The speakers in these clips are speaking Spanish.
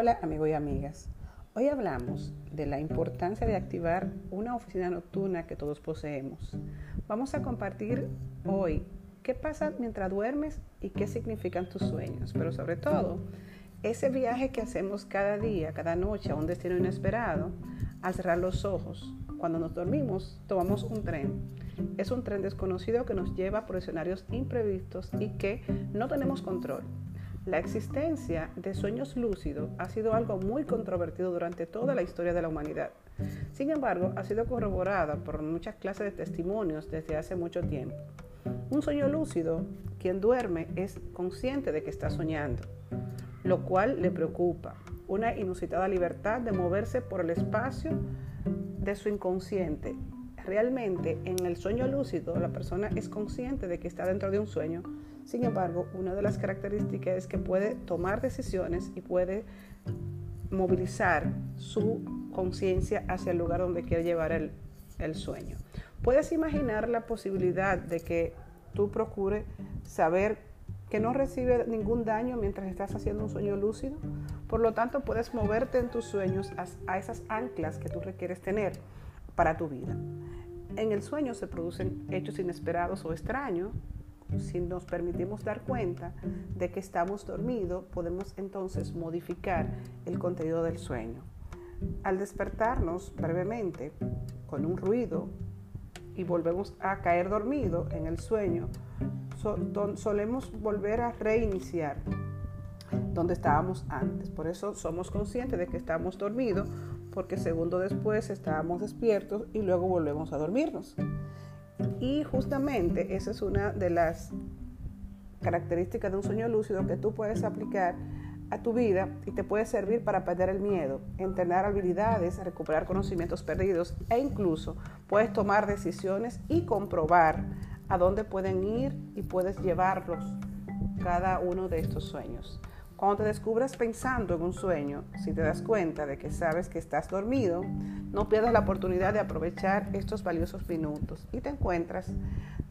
Hola amigos y amigas. Hoy hablamos de la importancia de activar una oficina nocturna que todos poseemos. Vamos a compartir hoy qué pasa mientras duermes y qué significan tus sueños, pero sobre todo ese viaje que hacemos cada día, cada noche a un destino inesperado, al cerrar los ojos. Cuando nos dormimos, tomamos un tren. Es un tren desconocido que nos lleva por escenarios imprevistos y que no tenemos control. La existencia de sueños lúcidos ha sido algo muy controvertido durante toda la historia de la humanidad. Sin embargo, ha sido corroborada por muchas clases de testimonios desde hace mucho tiempo. Un sueño lúcido, quien duerme es consciente de que está soñando, lo cual le preocupa. Una inusitada libertad de moverse por el espacio de su inconsciente. Realmente en el sueño lúcido la persona es consciente de que está dentro de un sueño sin embargo, una de las características es que puede tomar decisiones y puede movilizar su conciencia hacia el lugar donde quiere llevar el, sueño. Puedes imaginar la posibilidad de que tú procures saber que no recibe ningún daño mientras estás haciendo un sueño lúcido. Por lo tanto, puedes moverte en tus sueños a, esas anclas que tú requieres tener para tu vida. En el sueño se producen hechos inesperados o extraños si nos permitimos dar cuenta de que estamos dormidos, podemos entonces modificar el contenido del sueño. Al despertarnos brevemente con un ruido y volvemos a caer dormido en el sueño, solemos volver a reiniciar donde estábamos antes. Por eso somos conscientes de que estamos dormidos, porque segundo después estábamos despiertos y luego volvemos a dormirnos. Y justamente esa es una de las características de un sueño lúcido que tú puedes aplicar a tu vida y te puede servir para perder el miedo, entrenar habilidades, recuperar conocimientos perdidos e incluso puedes tomar decisiones y comprobar a dónde pueden ir y puedes llevarlos cada uno de estos sueños. Cuando te descubras pensando en un sueño, si te das cuenta de que sabes que estás dormido, no pierdas la oportunidad de aprovechar estos valiosos minutos y te encuentras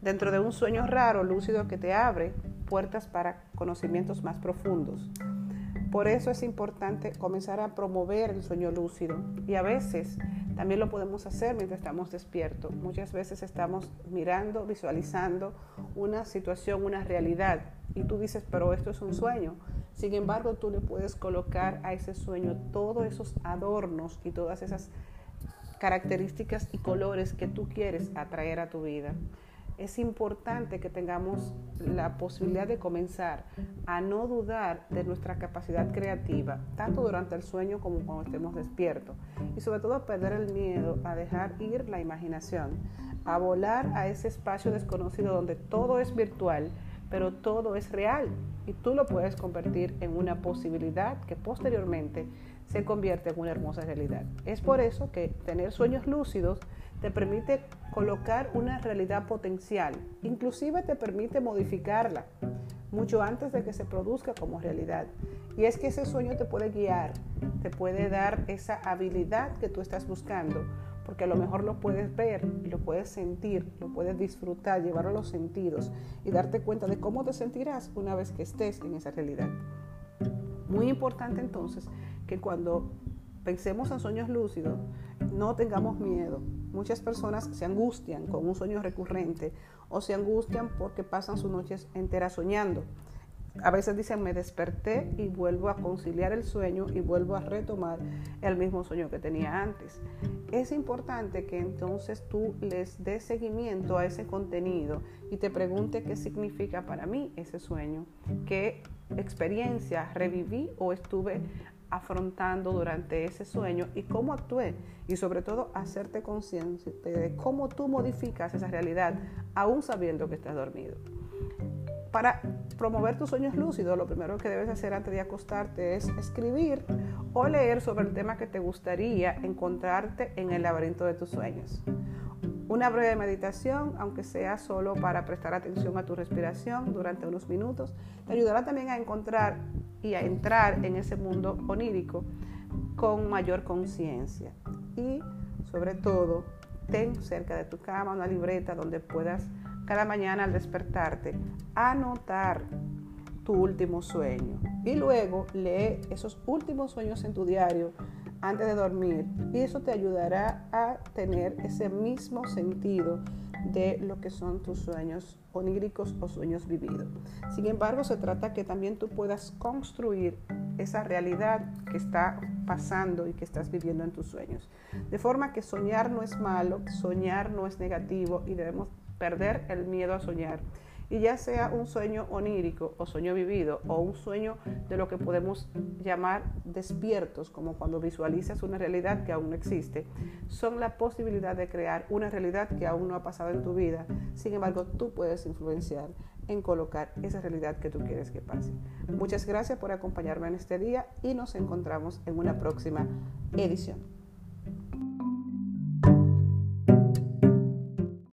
dentro de un sueño raro, lúcido, que te abre puertas para conocimientos más profundos. Por eso es importante comenzar a promover el sueño lúcido y a veces también lo podemos hacer mientras estamos despiertos. Muchas veces estamos mirando, visualizando una situación, una realidad y tú dices, pero esto es un sueño. Sin embargo, tú le puedes colocar a ese sueño todos esos adornos y todas esas características y colores que tú quieres atraer a tu vida. Es importante que tengamos la posibilidad de comenzar a no dudar de nuestra capacidad creativa, tanto durante el sueño como cuando estemos despiertos. Y sobre todo a perder el miedo, a dejar ir la imaginación, a volar a ese espacio desconocido donde todo es virtual pero todo es real y tú lo puedes convertir en una posibilidad que posteriormente se convierte en una hermosa realidad. Es por eso que tener sueños lúcidos te permite colocar una realidad potencial, inclusive te permite modificarla mucho antes de que se produzca como realidad. Y es que ese sueño te puede guiar, te puede dar esa habilidad que tú estás buscando porque a lo mejor lo puedes ver, lo puedes sentir, lo puedes disfrutar, llevarlo a los sentidos y darte cuenta de cómo te sentirás una vez que estés en esa realidad. Muy importante entonces que cuando pensemos en sueños lúcidos, no tengamos miedo. Muchas personas se angustian con un sueño recurrente o se angustian porque pasan sus noches enteras soñando a veces dicen, me desperté y vuelvo a conciliar el sueño y vuelvo a retomar el mismo sueño que tenía antes. Es importante que entonces tú les des seguimiento a ese contenido y te pregunte qué significa para mí ese sueño, qué experiencia reviví o estuve afrontando durante ese sueño y cómo actué y sobre todo hacerte consciente de cómo tú modificas esa realidad aún sabiendo que estás dormido. Para promover tus sueños lúcidos, lo primero que debes hacer antes de acostarte es escribir o leer sobre el tema que te gustaría encontrarte en el laberinto de tus sueños. Una breve meditación, aunque sea solo para prestar atención a tu respiración durante unos minutos, te ayudará también a encontrar y a entrar en ese mundo onírico con mayor conciencia. Y sobre todo, ten cerca de tu cama una libreta donde puedas cada mañana al despertarte, anotar tu último sueño. Y luego lee esos últimos sueños en tu diario antes de dormir y eso te ayudará a tener ese mismo sentido de lo que son tus sueños oníricos o sueños vividos. Sin embargo, se trata que también tú puedas construir esa realidad que está pasando y que estás viviendo en tus sueños. De forma que soñar no es malo, soñar no es negativo y debemos perder el miedo a soñar y ya sea un sueño onírico o sueño vivido o un sueño de lo que podemos llamar despiertos, como cuando visualizas una realidad que aún no existe, son la posibilidad de crear una realidad que aún no ha pasado en tu vida. Sin embargo, tú puedes influenciar en colocar esa realidad que tú quieres que pase. Muchas gracias por acompañarme en este día y nos encontramos en una próxima edición.